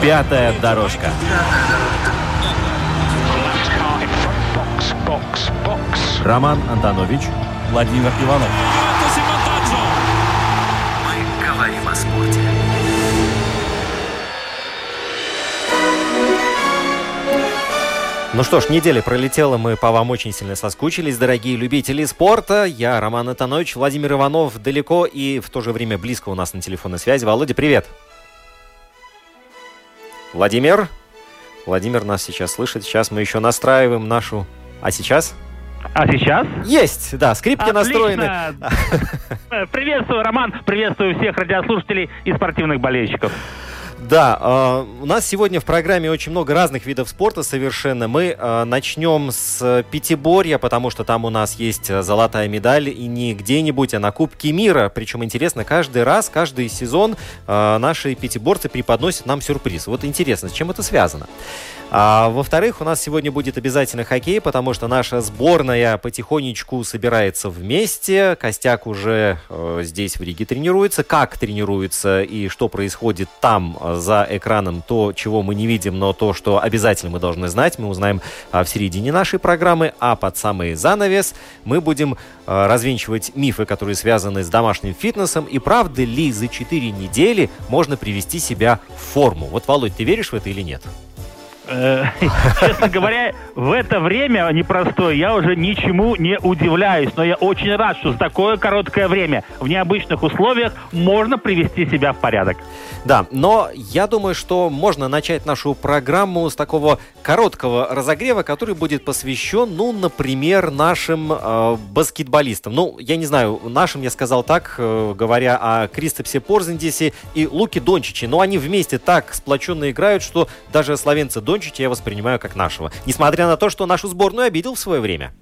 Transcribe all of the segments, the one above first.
Пятая дорожка. Роман Антонович, Владимир Иванов. Мы говорим о спорте. Ну что ж, неделя пролетела, мы по вам очень сильно соскучились, дорогие любители спорта. Я Роман Антонович, Владимир Иванов далеко и в то же время близко у нас на телефонной связи. Володя, привет! Владимир? Владимир нас сейчас слышит. Сейчас мы еще настраиваем нашу... А сейчас? А сейчас? Есть, да, скрипки Отлично. настроены. Приветствую, Роман, приветствую всех радиослушателей и спортивных болельщиков. Да, э, у нас сегодня в программе очень много разных видов спорта совершенно. Мы э, начнем с пятиборья, потому что там у нас есть э, золотая медаль и не где-нибудь, а на Кубке мира. Причем интересно, каждый раз, каждый сезон э, наши пятиборцы преподносят нам сюрприз. Вот интересно, с чем это связано? А, во-вторых, у нас сегодня будет обязательно хоккей, потому что наша сборная потихонечку собирается вместе. Костяк уже э, здесь в Риге тренируется. Как тренируется и что происходит там э, за экраном, то, чего мы не видим, но то, что обязательно мы должны знать, мы узнаем э, в середине нашей программы. А под самый занавес мы будем э, развенчивать мифы, которые связаны с домашним фитнесом. И правда ли за 4 недели можно привести себя в форму? Вот, Володь, ты веришь в это или нет? Э, Честно говоря, в это время непростое я уже ничему не удивляюсь, но я очень рад, что за такое короткое время в необычных условиях можно привести себя в порядок. Да, но я думаю, что можно начать нашу программу с такого короткого разогрева, который будет посвящен, ну, например, нашим э, баскетболистам. Ну, я не знаю, нашим я сказал так, э, говоря о Кристопсе Порзендисе и Луке Дончиче, но они вместе так сплоченно играют, что даже словенца Дончича я воспринимаю как нашего. Несмотря на то, что нашу сборную обидел в свое время.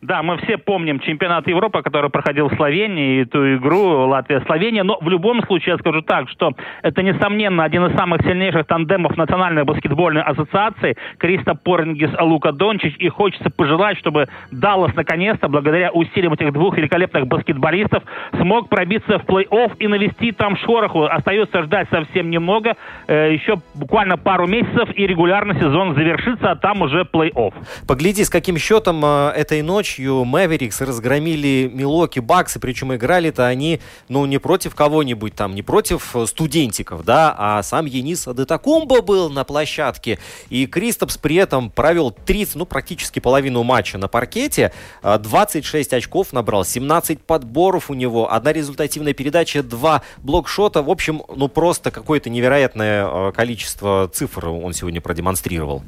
Да, мы все помним чемпионат Европы, который проходил в Словении, и ту игру Латвия-Словения, но в любом случае я скажу так, что это, несомненно, один из самых сильнейших тандемов Национальной баскетбольной ассоциации Криста Порингис Лука Дончич, и хочется пожелать, чтобы Даллас наконец-то, благодаря усилиям этих двух великолепных баскетболистов, смог пробиться в плей-офф и навести там шороху. Остается ждать совсем немного, э, еще буквально пару месяцев, и регулярный сезон завершится, а там уже плей-офф. Погляди, с каким счетом э, этой ночью Мэверикс разгромили Милоки Баксы, причем играли-то они, ну, не против кого-нибудь там, не против э, студентиков, да, а сам Енис Адетакумба был на площадке, и Кристопс при этом провел 30, ну, практически половину матча на паркете, э, 26 очков набрал, 17 подборов у него, одна результативная передача, два блокшота, в общем, ну, просто какое-то невероятное э, количество цифр он сегодня продемонстрировал.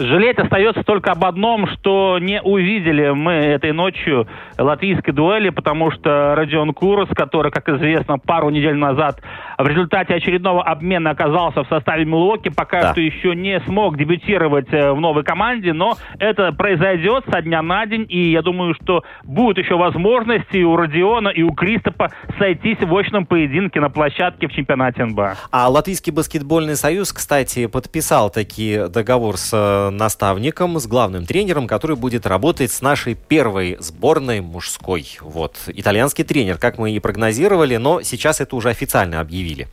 Жалеть остается только об одном, что не увидели мы этой ночью латвийской дуэли, потому что Родион Курос, который, как известно, пару недель назад в результате очередного обмена оказался в составе Милуоки, пока Да. что еще не смог дебютировать э, в новой команде, но это произойдет со дня на день, и я думаю, что будут еще возможности и у Родиона, и у Кристопа сойтись в очном поединке на площадке в чемпионате НБА. А Латвийский баскетбольный союз, кстати, подписал таки договор с э, наставником, с главным тренером, который будет работать с нашей первой сборной мужской. Вот, итальянский тренер, как мы и прогнозировали, но сейчас это уже официально объявили объявили.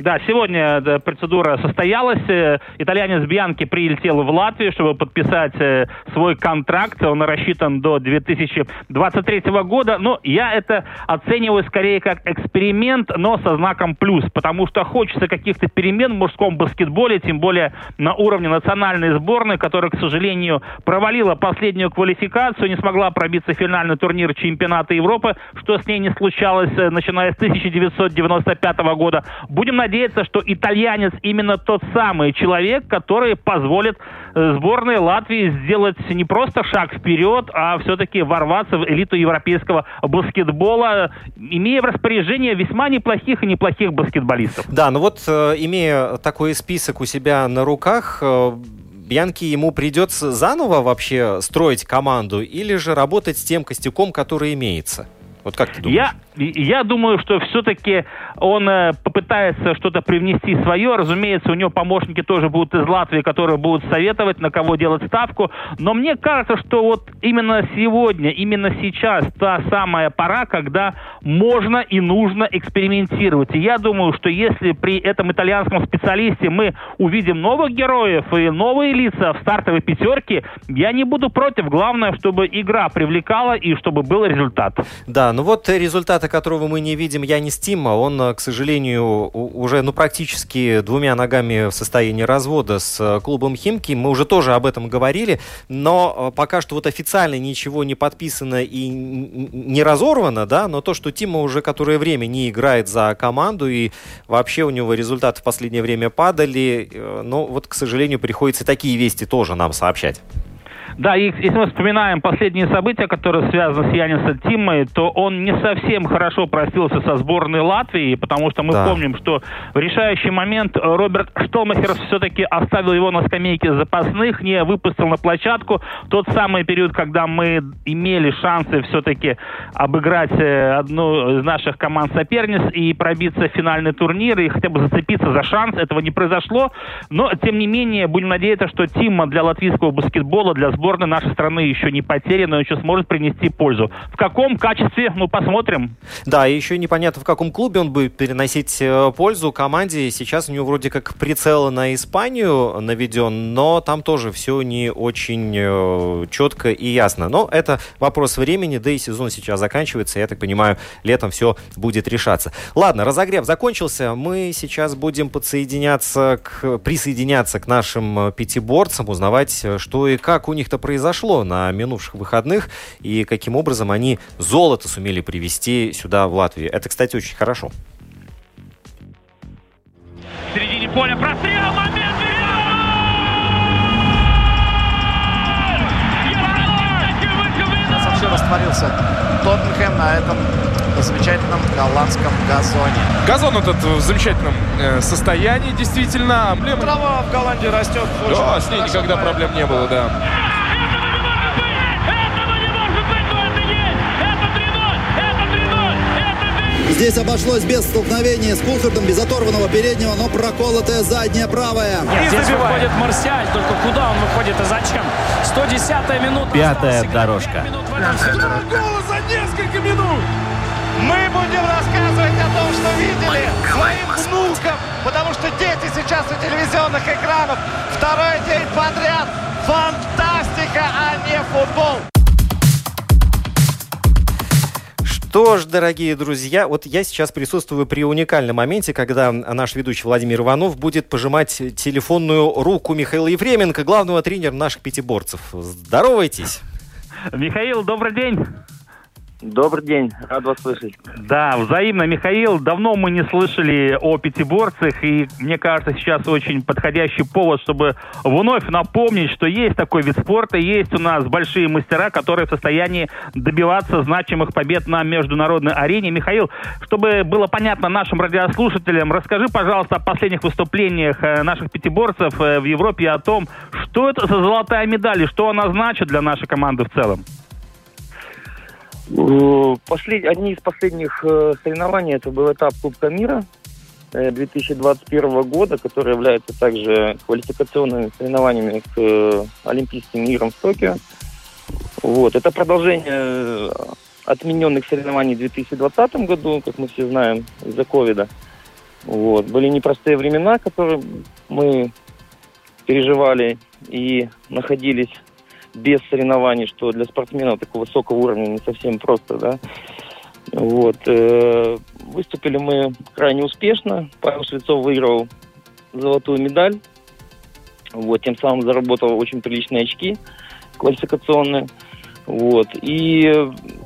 Да, сегодня процедура состоялась. Э, Итальянец Бьянки прилетел в Латвию, чтобы подписать э, свой контракт. Он рассчитан до 2023 года. Но я это оцениваю скорее как эксперимент, но со знаком плюс. Потому что хочется каких-то перемен в мужском баскетболе, тем более на уровне национальной сборной, которая, к сожалению, провалила последнюю квалификацию, не смогла пробиться в финальный турнир чемпионата Европы, что с ней не случалось, э, начиная с 1995 года. Будем надеяться, надеяться, что итальянец именно тот самый человек, который позволит э, сборной Латвии сделать не просто шаг вперед, а все-таки ворваться в элиту европейского баскетбола, имея в распоряжении весьма неплохих и неплохих баскетболистов. Да, ну вот, э, имея такой список у себя на руках, э, Бьянки ему придется заново вообще строить команду или же работать с тем костяком, который имеется? Вот как ты думаешь? Я, я думаю, что все-таки он э, попытается что-то привнести свое. Разумеется, у него помощники тоже будут из Латвии, которые будут советовать, на кого делать ставку. Но мне кажется, что вот именно сегодня, именно сейчас та самая пора, когда можно и нужно экспериментировать. И я думаю, что если при этом итальянском специалисте мы увидим новых героев и новые лица в стартовой пятерке, я не буду против. Главное, чтобы игра привлекала и чтобы был результат. Да, ну вот результаты, которого мы не видим, я не Стима, он, к сожалению, уже ну, практически двумя ногами в состоянии развода с э, клубом Химки. Мы уже тоже об этом говорили, но э, пока что вот официально ничего не подписано и не разорвано, да, но то, что Тима уже которое время не играет за команду и вообще у него результаты в последнее время падали, э, но вот, к сожалению, приходится такие вести тоже нам сообщать. Да, и если мы вспоминаем последние события, которые связаны с Янисом Тимой, то он не совсем хорошо простился со сборной Латвии, потому что мы да. помним, что в решающий момент Роберт Штолмахер все-таки оставил его на скамейке запасных, не выпустил на площадку. Тот самый период, когда мы имели шансы все-таки обыграть э, одну из наших команд соперниц и пробиться в финальный турнир, и хотя бы зацепиться за шанс, этого не произошло. Но, тем не менее, будем надеяться, что Тима для латвийского баскетбола, для сборной сборная нашей страны еще не потеряна, еще сможет принести пользу. В каком качестве, ну, посмотрим. Да, еще непонятно, в каком клубе он будет переносить э, пользу команде. Сейчас у него вроде как прицел на Испанию наведен, но там тоже все не очень э, четко и ясно. Но это вопрос времени, да и сезон сейчас заканчивается. Я так понимаю, летом все будет решаться. Ладно, разогрев закончился. Мы сейчас будем подсоединяться к, присоединяться к нашим э, пятиборцам, узнавать, что и как у них-то произошло на минувших выходных и каким образом они золото сумели привезти сюда, в Латвию. Это, кстати, очень хорошо. В середине поля прострел, момент! Вообще растворился Тоттенхэм на этом замечательном голландском газоне. Газон этот в замечательном э, состоянии, действительно. Эмблема... Трава в Голландии растет. Да, с ней никогда проблем не было, да. Здесь обошлось без столкновения с Кулхартом, без оторванного переднего, но проколотая задняя правая. Нет, здесь выходит Марсиаль, только куда он выходит и зачем? 110-я минута. Пятая дорожка. Гола за несколько минут! Мы будем рассказывать о том, что видели своим внукам, потому что дети сейчас у телевизионных экранов. Второй день подряд. Фантастика, а не футбол. Что ж, дорогие друзья, вот я сейчас присутствую при уникальном моменте, когда наш ведущий Владимир Иванов будет пожимать телефонную руку Михаила Ефременко, главного тренера наших пятиборцев. Здоровайтесь! Михаил, добрый день! Добрый день, рад вас слышать. Да, взаимно, Михаил. Давно мы не слышали о пятиборцах, и мне кажется, сейчас очень подходящий повод, чтобы вновь напомнить, что есть такой вид спорта, есть у нас большие мастера, которые в состоянии добиваться значимых побед на международной арене. Михаил, чтобы было понятно нашим радиослушателям, расскажи, пожалуйста, о последних выступлениях э, наших пятиборцев э, в Европе и о том, что это за золотая медаль и что она значит для нашей команды в целом. Э, послед... Одни из последних э, соревнований это был этап Кубка мира 2021 э, года, который является также квалификационными соревнованиями к Олимпийским играм в Токио. Вот. Это продолжение отмененных соревнований в 2020 году, как мы все знаем, из-за ковида. Вот. Были непростые времена, которые мы переживали и находились без соревнований, что для спортсменов такого высокого уровня не совсем просто, да. Вот. Э, выступили мы крайне успешно. Павел Швецов выиграл золотую медаль. Вот, тем самым заработал очень приличные очки квалификационные. Вот. И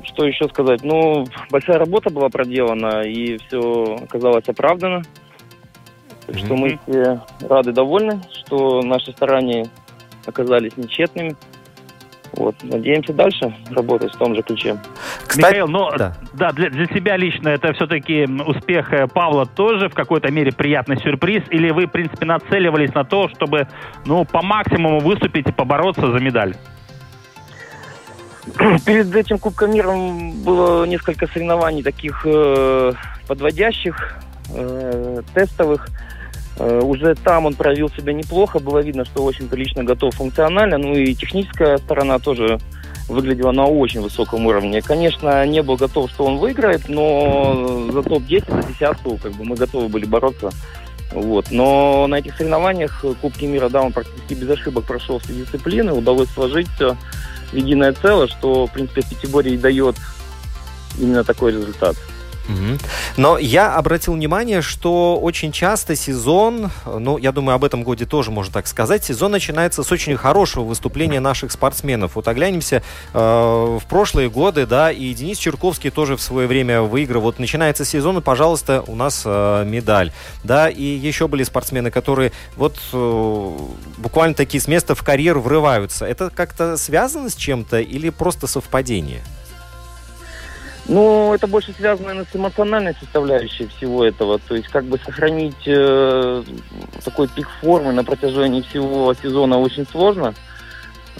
что еще сказать? Ну, большая работа была проделана, и все оказалось оправдано. Так что мы все рады, довольны, что наши старания оказались нечетными. Вот, надеемся дальше работать в том же ключе. Кстати, Михаил, ну да, да для, для себя лично это все-таки успех э, Павла тоже в какой-то мере приятный сюрприз? Или вы, в принципе, нацеливались на то, чтобы ну, по максимуму выступить и побороться за медаль? Перед этим Кубком мира было несколько соревнований таких э, подводящих, э, тестовых. Э, уже там он проявил себя неплохо, было видно, что очень лично готов функционально, ну и техническая сторона тоже выглядела на очень высоком уровне. Конечно, не был готов, что он выиграет, но за топ-10, за десятку как бы мы готовы были бороться. Вот. Но на этих соревнованиях Кубки мира, да, он практически без ошибок прошел все дисциплины, удалось сложить все в единое целое, что, в принципе, Пятигорье и дает именно такой результат. Но я обратил внимание, что очень часто сезон, ну, я думаю, об этом годе тоже можно так сказать, сезон начинается с очень хорошего выступления наших спортсменов. Вот оглянемся э, в прошлые годы, да, и Денис Черковский тоже в свое время выиграл. Вот начинается сезон, и, пожалуйста, у нас э, медаль. Да, и еще были спортсмены, которые вот э, буквально такие с места в карьеру врываются. Это как-то связано с чем-то или просто совпадение? Ну, это больше связано, наверное, с эмоциональной составляющей всего этого. То есть, как бы сохранить э, такой пик формы на протяжении всего сезона очень сложно.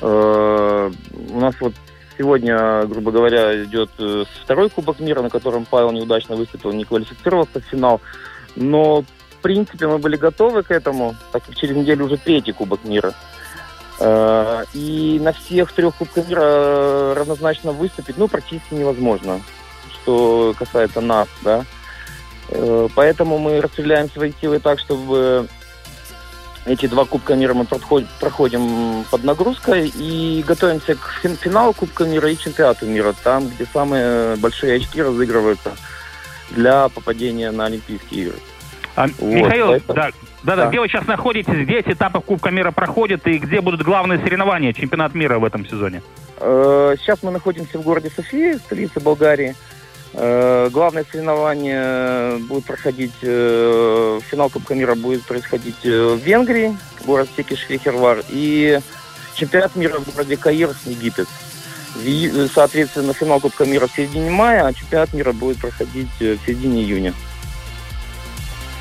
Э, у нас вот сегодня, грубо говоря, идет э, второй Кубок мира, на котором Павел неудачно выступил, не квалифицировался в финал. Но, в принципе, мы были готовы к этому, так как через неделю уже третий Кубок мира. Э, и на всех трех Кубках мира равнозначно выступить, ну, практически невозможно что касается нас, да. Э, поэтому мы распределяем свои силы так, чтобы эти два Кубка мира мы проходим под нагрузкой и готовимся к финалу Кубка мира и чемпионату мира, там, где самые большие очки разыгрываются для попадения на Олимпийские игры. А, вот, Михаил, поэтому... да, да, да, где вы сейчас находитесь, где этапы Кубка мира проходят и где будут главные соревнования, чемпионат мира в этом сезоне? Э, сейчас мы находимся в городе София, столице Болгарии. Э, главное соревнование будет проходить, э, финал Кубка мира будет происходить в Венгрии, город Секиш-Фехервар, и чемпионат мира в городе Каир, Египет. Соответственно, финал Кубка мира в середине мая, а чемпионат мира будет проходить в середине июня.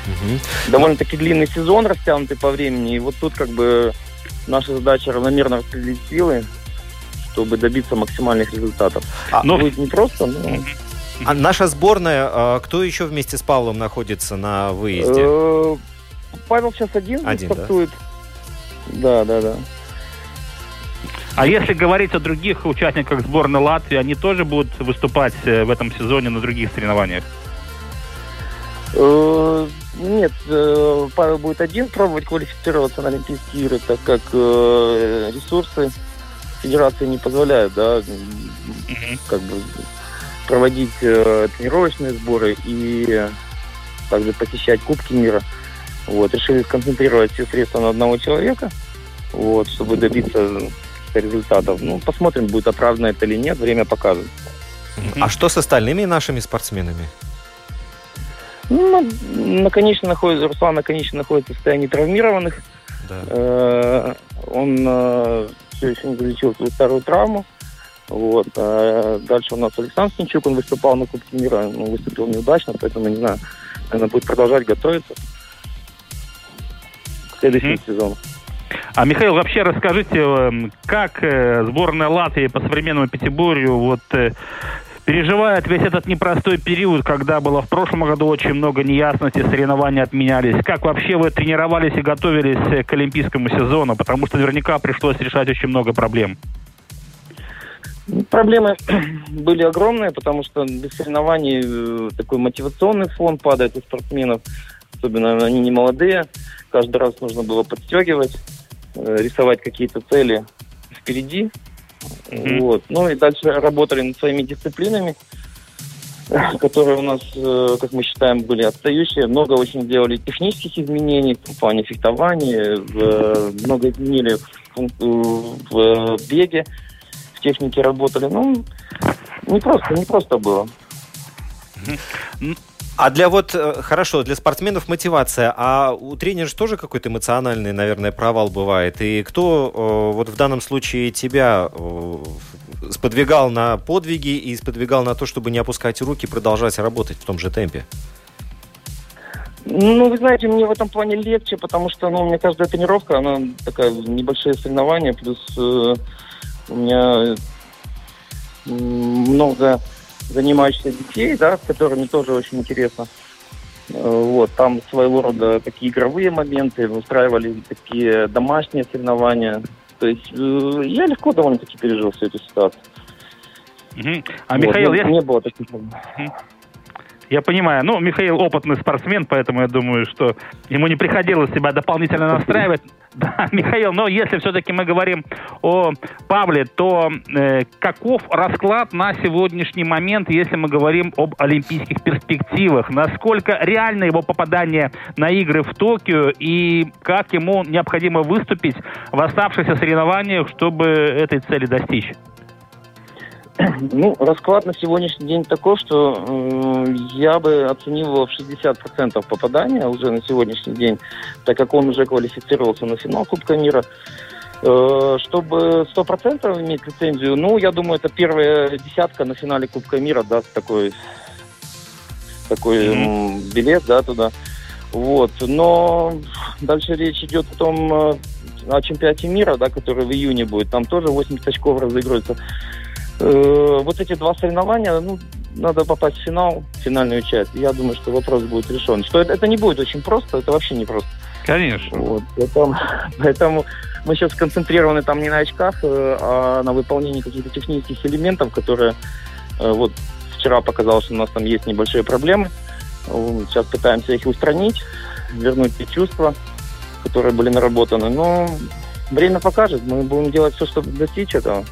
Угу. Довольно-таки длинный сезон, растянутый по времени, и вот тут как бы наша задача равномерно распределить силы, чтобы добиться максимальных результатов. А, но... Будет непросто, но... А наша сборная, а, кто еще вместе с Павлом находится на выезде? Э, Павел сейчас один, один стартует. Да? да, да, да. А если говорить о других участниках сборной Латвии, они тоже будут выступать э, в этом сезоне на других соревнованиях? Э, нет, Павел будет один пробовать квалифицироваться на Олимпийские игры, так как ресурсы федерации не позволяют, да, как бы проводить э, тренировочные сборы и также посещать Кубки мира. Вот, решили сконцентрировать все средства на одного человека, вот, чтобы добиться результатов. Ну, посмотрим, будет оправдано это или нет, время покажет. А что с остальными нашими спортсменами? Ну, наконечно находится, Руслан наконечно находится в состоянии травмированных. Да. Э, он э, все еще не залечил свою старую травму. Вот. А дальше у нас Александр Сничук, он выступал на Кубке мира, но выступил неудачно, поэтому, не знаю, наверное, будет продолжать готовиться к следующему mm-hmm. сезону. А, Михаил, вообще расскажите, эм, как э, сборная Латвии по современному пятиборью вот э, переживает весь этот непростой период, когда было в прошлом году очень много неясностей, соревнования отменялись. Как вообще вы тренировались и готовились к олимпийскому сезону? Потому что наверняка пришлось решать очень много проблем. Проблемы были огромные, потому что без соревнований э, такой мотивационный фон падает у спортсменов, особенно они не молодые. Каждый раз нужно было подстегивать, э, рисовать какие-то цели впереди. Mm-hmm. Вот. Ну и дальше работали над своими дисциплинами, которые у нас, э, как мы считаем, были отстающие. Много очень сделали технических изменений в плане фехтования, много изменили в, в беге техники работали. Ну, не просто, не просто было. А для вот, э, хорошо, для спортсменов мотивация, а у тренера же тоже какой-то эмоциональный, наверное, провал бывает. И кто э, вот в данном случае тебя э, сподвигал на подвиги и сподвигал на то, чтобы не опускать руки, продолжать работать в том же темпе? Ну, вы знаете, мне в этом плане легче, потому что, ну, у меня каждая тренировка, она такая, небольшие соревнования, плюс э, у меня много занимающихся детей, да, с которыми тоже очень интересно. Э, вот, там своего рода такие игровые моменты, устраивали такие домашние соревнования. То есть э, я легко довольно-таки пережил всю эту ситуацию. Угу. А, Михаил, вот, я... Не было таких я понимаю. Ну, Михаил опытный спортсмен, поэтому я думаю, что ему не приходилось себя дополнительно настраивать. Да, Михаил, но если все-таки мы говорим о Павле, то э, каков расклад на сегодняшний момент, если мы говорим об олимпийских перспективах? Насколько реально его попадание на игры в Токио и как ему необходимо выступить в оставшихся соревнованиях, чтобы этой цели достичь? Ну, расклад на сегодняшний день такой, что э, я бы оценил его в 60% попадания уже на сегодняшний день, так как он уже квалифицировался на финал Кубка мира. Э, чтобы 100% иметь лицензию, ну, я думаю, это первая десятка на финале Кубка мира даст такой, такой mm-hmm. билет, да, туда. Вот. Но дальше речь идет о том, э, о чемпионате мира, да, который в июне будет. Там тоже 80 очков разыгрывается. Э, вот эти два соревнования, ну, надо попасть в финал, в финальную часть. Я думаю, что вопрос будет решен. Что это, это не будет очень просто, это вообще не просто. Конечно. Вот, поэтому, поэтому мы сейчас сконцентрированы там не на очках, э, а на выполнении каких-то технических элементов, которые э, вот вчера показалось, что у нас там есть небольшие проблемы. Сейчас пытаемся их устранить, вернуть те чувства, которые были наработаны. Но время покажет. Мы будем делать все, чтобы достичь этого.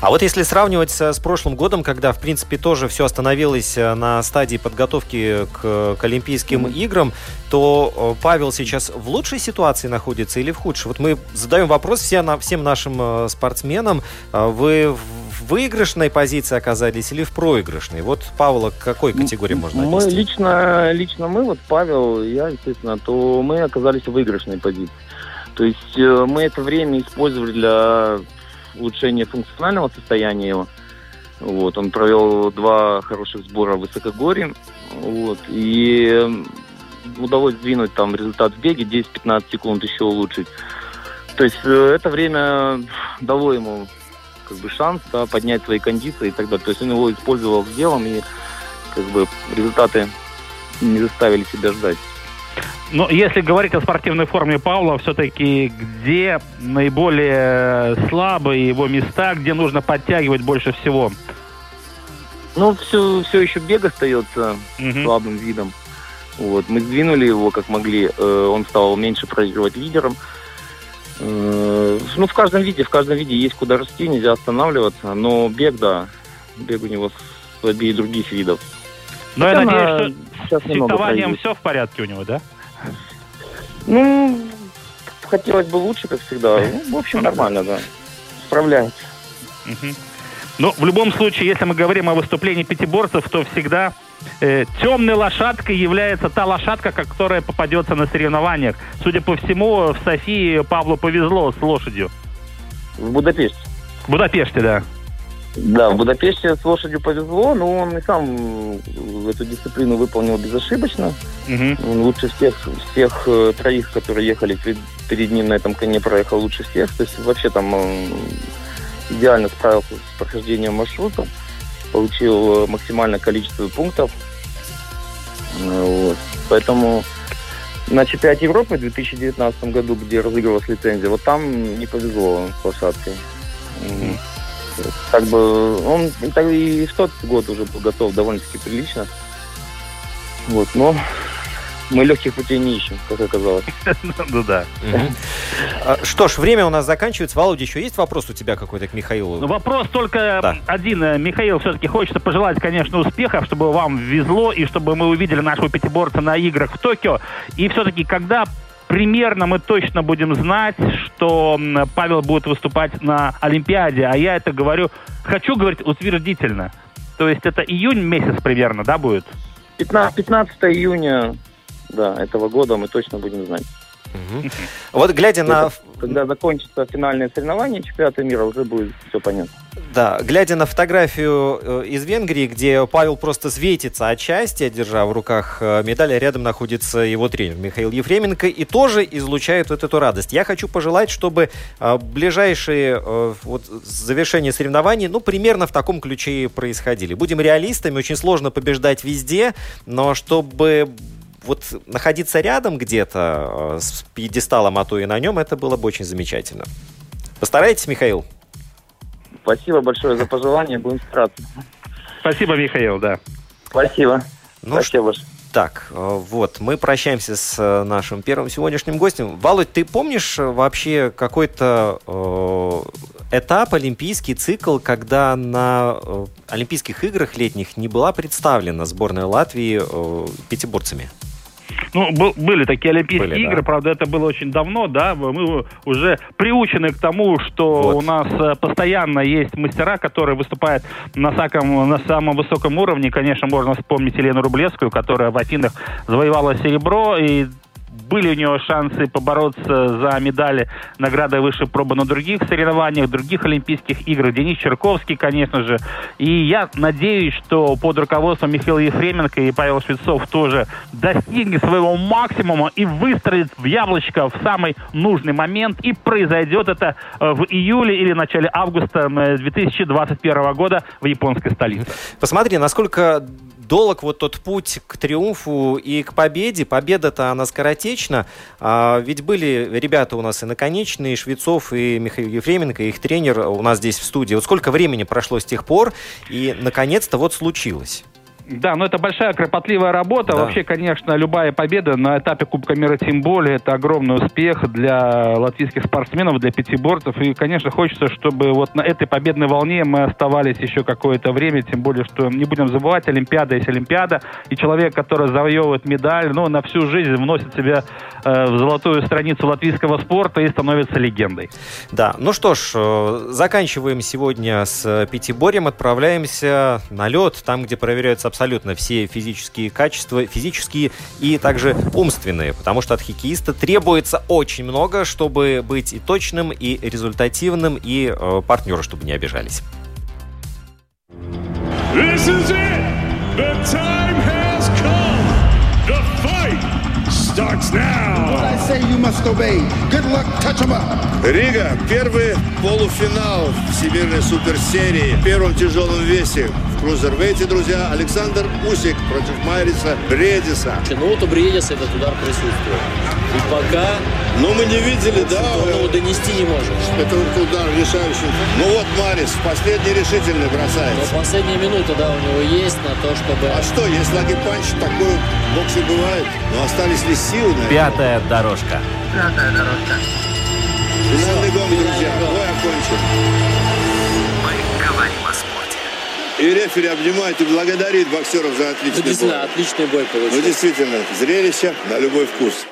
А вот если сравнивать с, прошлым годом, когда, в принципе, тоже все остановилось э, на стадии подготовки к, к Олимпийским mm-hmm. играм, то э, Павел сейчас в лучшей ситуации находится или в худшей? Вот мы задаем вопрос всем, всем нашим э, спортсменам. Вы в выигрышной позиции оказались или в проигрышной? Вот Павла к какой категории можно отнести? Мы лично, лично мы, вот Павел, я, естественно, то мы оказались в выигрышной позиции. То есть мы это время использовали для улучшение функционального состояния его. Вот, он провел два хороших сбора в высокогорье. Вот, и удалось сдвинуть там результат в беге, 10-15 секунд еще улучшить. То есть э, это время дало ему как бы шанс да, поднять свои кондиции и так далее. То есть он его использовал в делом, и как бы результаты не заставили себя ждать. Но если говорить о спортивной форме Павла, все-таки где наиболее слабые его места, где нужно подтягивать больше всего? Ну, все, все еще бег остается угу. слабым видом. Вот, мы сдвинули его как могли. Э, он стал меньше проигрывать лидером. Э, ну, в каждом виде, в каждом виде есть куда расти, нельзя останавливаться. Но бег, да, бег у него слабее других видов. Но Хотя я надеюсь, что с фехтованием все в порядке у него, да? Ну, хотелось бы лучше, как всегда. Ну, в общем, нормально, да. Справляется. Ну, в любом случае, если мы говорим о выступлении пятиборцев, то всегда э, темной лошадкой является та лошадка, которая попадется на соревнованиях. Судя по всему, в Софии Павлу повезло с лошадью. В Будапеште. В Будапеште, да. Да, в Будапеште с лошадью повезло, но он и сам эту дисциплину выполнил безошибочно. Угу. Он лучше всех, всех э, троих, которые ехали перед, перед ним на этом коне, проехал лучше всех. То есть вообще там он идеально справился с прохождением маршрута, получил э, максимальное количество пунктов. Вот. Поэтому на чемпионате Европы в 2019 году, где разыгрывалась лицензия, вот там не повезло с лошадкой. Угу как бы он и в тот год уже был готов довольно-таки прилично. Вот, но мы легких путей не ищем, как оказалось. Ну да. А, что ж, время у нас заканчивается. Володя, еще есть вопрос у тебя какой-то к Михаилу? Ну, вопрос только один. Михаил, все-таки хочется пожелать, конечно, успехов, чтобы вам везло и чтобы мы увидели нашего пятиборца на играх в Токио. И все-таки, когда примерно мы точно будем знать, что Павел будет выступать на Олимпиаде. А я это говорю, хочу говорить утвердительно. То есть это июнь месяц примерно, да, будет? 15, 15 июня да, этого года мы точно будем знать. Мгм. Вот глядя на... Когда закончится финальное соревнование чемпионата мира, уже будет все понятно. Да, глядя на фотографию э, из Венгрии, где Павел просто светится от счастья, держа в руках э, медаль, а рядом находится его тренер Михаил Ефременко, и тоже излучает вот эту радость. Я хочу пожелать, чтобы э, ближайшие вот, завершения соревнований, ну, примерно в таком ключе и происходили. Будем реалистами, очень сложно побеждать везде, но чтобы вот находиться рядом где-то с пьедесталом, а то и на нем, это было бы очень замечательно. Постарайтесь, Михаил. Спасибо большое за пожелание, будем стараться. Спасибо, Михаил, да. Спасибо. Ну, Спасибо большое. Так, э, вот, мы прощаемся с э, нашим первым сегодняшним гостем. Володь, ты помнишь э, вообще какой-то э, этап, олимпийский цикл, когда на э, Олимпийских играх летних не была представлена сборная Латвии э, пятиборцами? Ну, был- были такие Олимпийские Были, да. игры, правда, это было очень давно, да, мы уже приучены к тому, что Вот. у нас э, постоянно есть мастера, которые выступают на, саком- на самом высоком уровне. Конечно, можно вспомнить Елену Рублевскую, которая в Афинах завоевала серебро, и были у нее шансы побороться за медали награды выше пробы на других соревнованиях, других Олимпийских играх. Денис Черковский, конечно же. И я надеюсь, что под руководством Михаила Ефременко и Павел Швецов тоже достигнет своего максимума и выстрелит в яблочко в самый нужный момент. И произойдет это э, в июле или начале августа э, 2021 года в японской столице. Посмотри, насколько долг вот тот путь к триумфу и к победе. Победа-то она скоротечна. А, ведь были ребята у нас и наконечные, и Швецов, и Михаил Ефременко, и их тренер у нас здесь в студии. Вот сколько времени прошло с тех пор, и наконец-то вот случилось. Да, но это большая кропотливая работа. Да. Вообще, конечно, любая победа на этапе Кубка мира тем более это огромный успех для латвийских спортсменов, для пятиборцев. И, конечно, хочется, чтобы вот на этой победной волне мы оставались еще какое-то время, тем более, что не будем забывать, Олимпиада есть Олимпиада, и человек, который завоевывает медаль, ну, на всю жизнь вносит себя э, в золотую страницу латвийского спорта и становится легендой. Да, ну что ж, э, заканчиваем сегодня с пятиборьем, отправляемся на лед, там, где проверяются абсолютно все физические качества, физические и также умственные, потому что от хоккеиста требуется очень много, чтобы быть и точным, и результативным, и э, партнеры, чтобы не обижались. This is it. The time has come. The fight starts now. I say you must obey. Good luck, touch 'em up. Рига. Первый полуфинал Всемирной суперсерии в первом тяжелом весе. В крузервейте, друзья, Александр Усик против Майриса Бредиса. Ну вот у Бриедиса этот удар присутствует. И пока Но мы не видели, да, он его донести не может. это удар решающий. Ну вот Майрис последний решительный Но бросается. последняя минута, да, у него есть на то, чтобы... А что, если lucky punch, такое в боксе бывает. Но остались ли силы на это? Пятая дорожка. Финальный гонг, друзья. Бой окончен. И рефери обнимает и благодарит боксеров за Ну, отличный действительно, бой. отличный бой Ну, получился. действительно, зрелище на любой вкус.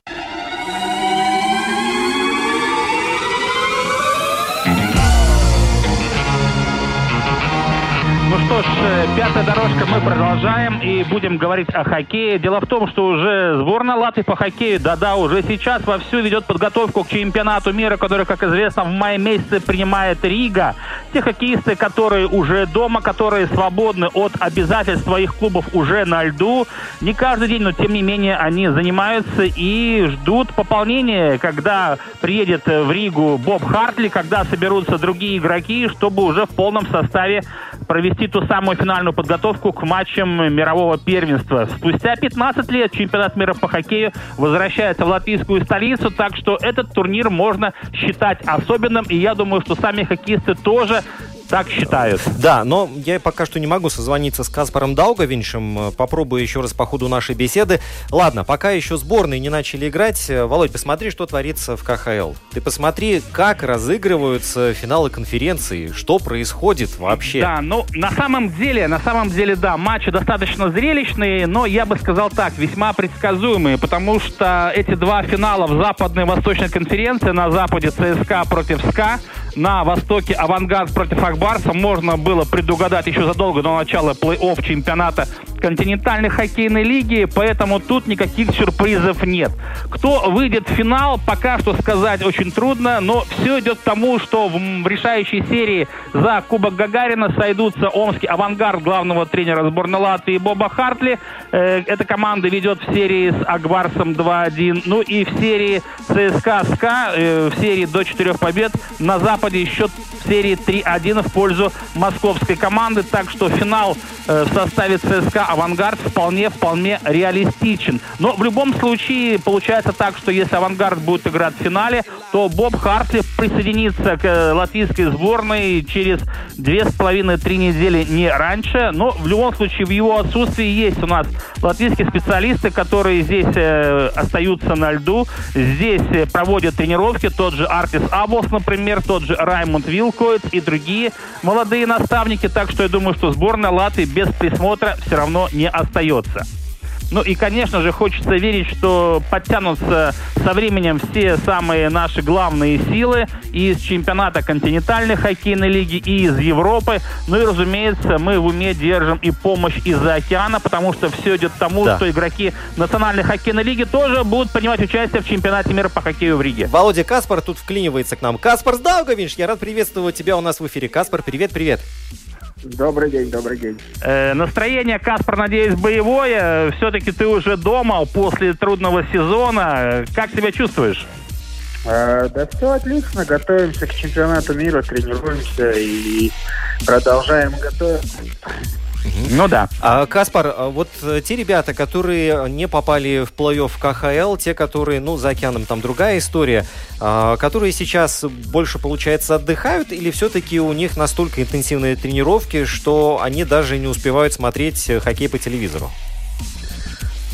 Ну что ж, э, пятая дорожка, мы продолжаем и будем говорить о хоккее. Дело в том, что уже сборная Латвии по хоккею, да-да, уже сейчас вовсю ведет подготовку к чемпионату мира, который, как известно, в мае месяце принимает Рига. Те хоккеисты, которые уже дома, которые свободны от обязательств своих клубов уже на льду, не каждый день, но тем не менее они занимаются и ждут пополнения, когда приедет в Ригу Боб Хартли, когда соберутся другие игроки, чтобы уже в полном составе провести ту самую финальную подготовку к матчам мирового первенства. Спустя 15 лет чемпионат мира по хоккею возвращается в латвийскую столицу, так что этот турнир можно считать особенным, и я думаю, что сами хоккеисты тоже так считают. Да, но я пока что не могу созвониться с Каспаром Даугавиншем. Э, Попробую еще раз по ходу нашей беседы. Ладно, пока еще сборные не начали играть. Э, Володь, посмотри, что творится в КХЛ. Ты посмотри, как разыгрываются финалы конференции. Что происходит вообще? Да, ну, на самом деле, на самом деле, да, матчи достаточно зрелищные, но я бы сказал так, весьма предсказуемые, потому что эти два финала в западной и восточной конференции, на западе ЦСКА против СКА, на Востоке Авангард против Акбарса можно было предугадать еще задолго до начала плей-офф чемпионата континентальной хоккейной лиги, поэтому тут никаких сюрпризов нет. Кто выйдет в финал, пока что сказать очень трудно, но все идет к тому, что в решающей серии за Кубок Гагарина сойдутся омский авангард главного тренера сборной Латвии Боба Хартли. Э, эта команда ведет в серии с Акбарсом 2-1. Ну и в серии ЦСКА СКА, э, в серии до 4 побед, на Западе счет в серии 3-1 в пользу московской команды. Так что финал э, в составе ЦСКА «Авангард» вполне-вполне реалистичен. Но в любом случае получается так, что если «Авангард» будет играть в финале, то Боб Хартли присоединится к э, латвийской сборной через две с половиной-три недели не раньше. Но в любом случае в его отсутствии есть у нас латвийские специалисты, которые здесь э, остаются на льду, здесь э, проводят тренировки. Тот же Артис Абос, например, тот же Раймонд Вилкоиц и другие молодые наставники. Так что я думаю, что сборная Латвии без присмотра все равно не остается. Ну и, конечно же, хочется верить, что подтянутся со временем все самые наши главные силы из чемпионата континентальной хоккейной лиги и из Европы. Ну и, разумеется, мы в уме держим и помощь из-за океана, потому что все идет к тому, да. что игроки национальной хоккейной лиги тоже будут принимать участие в чемпионате мира по хоккею в Риге. Володя Каспар тут вклинивается к нам. Каспар Сдаугович, я рад приветствовать тебя у нас в эфире. Каспар, привет-привет. Добрый день, добрый день. Э, настроение, Каспар, надеюсь, боевое. Все-таки ты уже дома после трудного сезона. Как себя чувствуешь? Э, да все отлично. Готовимся к чемпионату мира, тренируемся и продолжаем готовиться. Ну да. А, Каспар, а вот э, те ребята, которые не попали в плей-офф КХЛ, те, которые, ну, за океаном там другая история, а, которые сейчас больше, получается, отдыхают, или все-таки у них настолько интенсивные тренировки, что они даже не успевают смотреть э, хоккей по телевизору?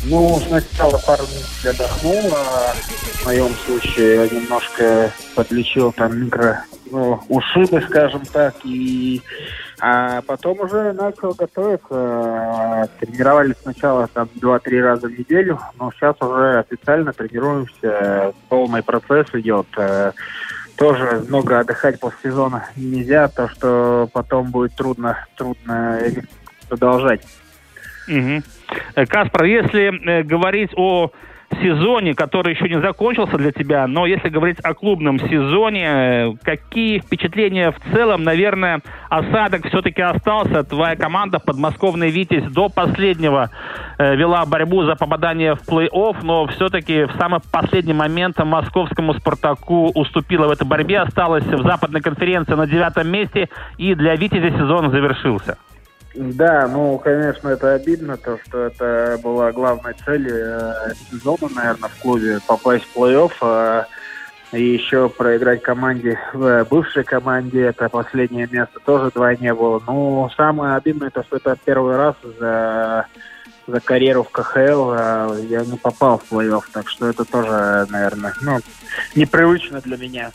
Ну, сначала пару минут я отдохнул, а в моем случае я немножко подлечил там микро ну, ушибы, скажем так, и а потом уже начал готовиться. Тренировались сначала там 2-3 раза в неделю, но сейчас уже официально тренируемся. Полный процесс идет. Э, тоже много отдыхать после сезона нельзя, то что потом будет трудно, трудно продолжать. Угу. Каспар, если э, говорить о сезоне, который еще не закончился для тебя, но если говорить о клубном сезоне, какие впечатления в целом, наверное, осадок все-таки остался? Твоя команда подмосковный «Витязь» до последнего э, вела борьбу за попадание в плей-офф, но все-таки в самый последний момент московскому «Спартаку» уступила в этой борьбе, осталась в западной конференции на девятом месте, и для «Витязя» сезон завершился. Да, ну, конечно, это обидно, то, что это была главной целью э, сезона, наверное, в клубе, попасть в плей-офф, э, и еще проиграть команде, э, бывшей команде, это последнее место, тоже два не было. Ну, самое обидное, то, что это первый раз за, за карьеру в КХЛ э, я не попал в плей-офф, так что это тоже, наверное, ну, непривычно для меня.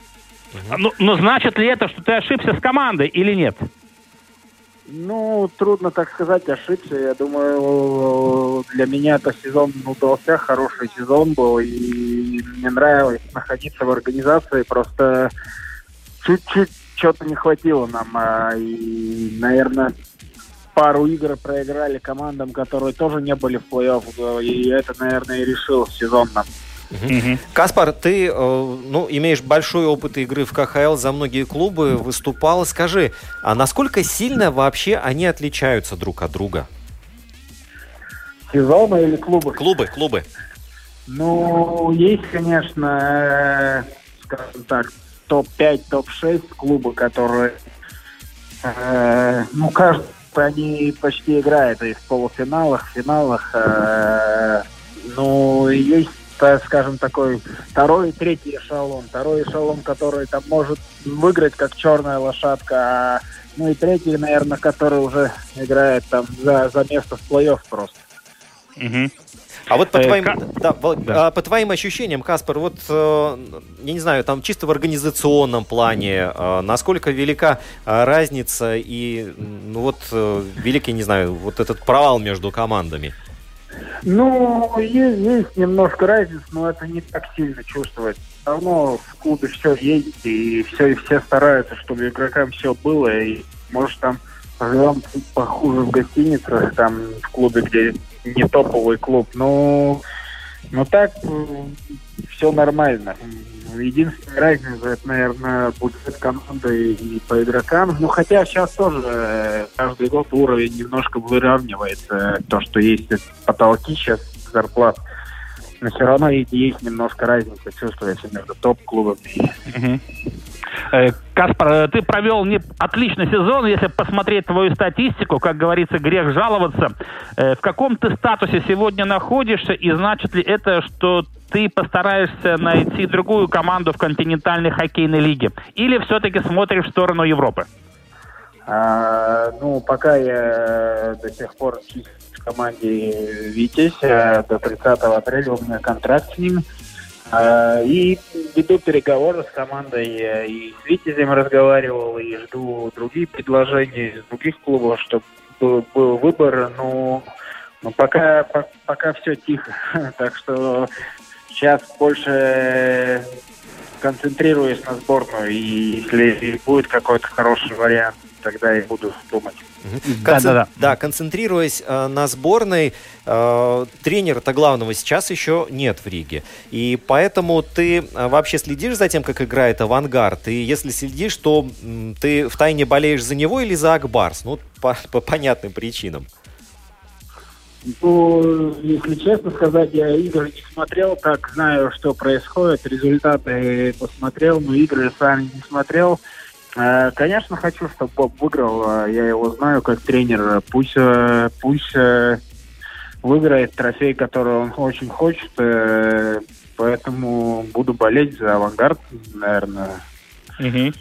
Ну, ну, значит ли это, что ты ошибся с командой или нет? Ну, трудно так сказать, ошибся. Я думаю, для меня это сезон удался, хороший сезон был, и мне нравилось находиться в организации. Просто чуть-чуть что-то не хватило нам. А, и, наверное, пару игр проиграли командам, которые тоже не были в плей-офф. И это, наверное, и решил сезон нам. Угу. Каспар, ты э, ну, имеешь большой опыт игры в КХЛ, за многие клубы выступал. Скажи, а насколько сильно вообще они отличаются друг от друга? Сезоны или клубы? Клубы, клубы. Ну, есть, конечно, э, скажем так, топ-5, топ-6 клубы, которые, э, ну, кажется, они почти играют и в полуфиналах, финалах. Э, ну, есть так, скажем, такой второй и третий эшелон. Второй эшелон, который там может выиграть как черная лошадка, а ну и третий, наверное, который уже играет там за, за место в плей-офф просто. Угу. А вот по э, твоим, да, да. А, по твоим ощущениям, Каспар, вот, э, я не знаю, там чисто в организационном плане, э, насколько велика разница и, ну вот, великий, не знаю, вот этот провал между командами? Ну, есть, есть немножко разница, но это не так сильно чувствовать. Все равно в клубе все есть, и все, и все стараются, чтобы игрокам все было. И может там живем похуже в гостиницах, там в клубе, где не топовый клуб. Но, но так все нормально. Единственная разница, это, наверное, будет команда и по игрокам. Ну, хотя сейчас тоже э, каждый год уровень немножко выравнивается. То, что есть потолки сейчас зарплат. Но все равно есть немножко разница, чувствуется между топ-клубами. Э, Каспар, э, ты провел не отличный сезон, если посмотреть твою статистику, как говорится, грех жаловаться. В каком ты статусе сегодня находишься, и значит ли это, что ты постараешься найти другую команду в континентальной хоккейной лиге? Или все-таки смотришь в сторону Европы? А, ну, пока я до сих пор в команде «Витязь». До 30 апреля у меня контракт с ним. А, и веду переговоры с командой. И с «Витязем» разговаривал, и жду другие предложения из других клубов, чтобы был, был выбор. Но, но пока, пока все тихо. так что Сейчас больше концентрируюсь на сборную, и если будет какой-то хороший вариант, тогда я буду думать. Концен... Да, да, да. да, концентрируясь э, на сборной, э, тренера-то главного сейчас еще нет в Риге. И поэтому ты э, вообще следишь за тем, как играет авангард. И если следишь, то э, ты втайне болеешь за него или за Акбарс? Ну, по, по понятным причинам. Ну, если честно сказать, я игры не смотрел, так знаю, что происходит, результаты посмотрел, но игры сами не смотрел. Э, конечно, хочу, чтобы Боб выиграл. Э, я его знаю как тренер. Пусть, э, пусть выиграет трофей, который он очень хочет. Поэтому буду болеть за авангард, наверное. Угу.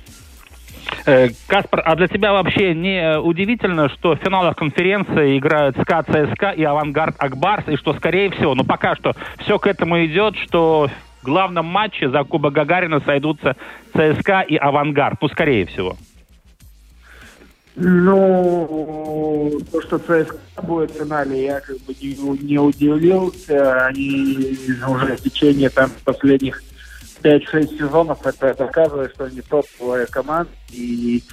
Э, Каспар, а для тебя вообще не удивительно, что в финалах конференции играют СКА, ЦСКА и Авангард Акбарс, и что, скорее всего, ну пока что все к этому идет, что в главном матче за Куба Гагарина сойдутся ЦСКА и Авангард, ну, скорее всего. Ну, то, что ЦСКА будет в финале, я как бы не, не удивился. Они уже в течение там последних 5-6 сезонов это доказывает, что они топовая команда. И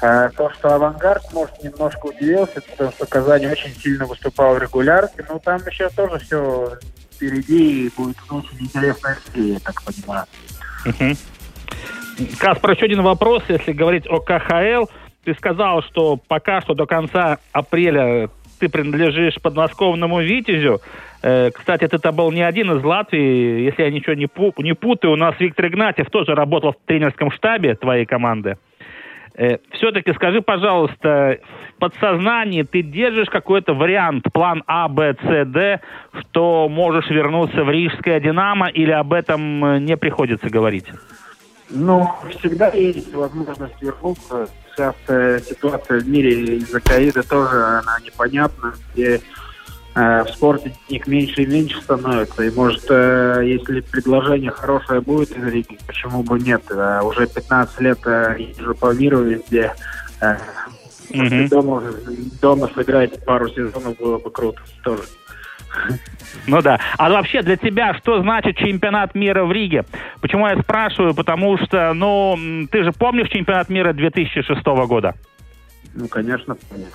э, то, что «Авангард», может, немножко удивился, потому что Казань очень сильно выступал в регулярке, но там еще тоже все впереди, и будет очень интересная серия, я так понимаю. Угу. Каспар, еще один вопрос, если говорить о КХЛ. Ты сказал, что пока что до конца апреля ты принадлежишь подмосковному «Витязю». Э, кстати, ты был не один из Латвии. Если я ничего не, пу не путаю, у нас Виктор Игнатьев тоже работал в тренерском штабе твоей команды. Э, Все-таки скажи, пожалуйста, в подсознании ты держишь какой-то вариант, план А, Б, С, Д, что можешь вернуться в Рижское «Динамо» или об этом э, не приходится говорить? Ну, всегда есть возможность вернуться. Сейчас э, ситуация в мире из-за ковида тоже она непонятна. Где Э, в спорте их меньше и меньше становится. И может, э, если предложение хорошее будет из Риги, почему бы нет? Э, уже 15 лет езжу по миру везде. Mm-hmm. Дома, дома сыграть пару сезонов было бы круто тоже. Ну да. А вообще для тебя что значит чемпионат мира в Риге? Почему я спрашиваю? Потому что, ну, ты же помнишь чемпионат мира 2006 года? Ну, конечно, помню.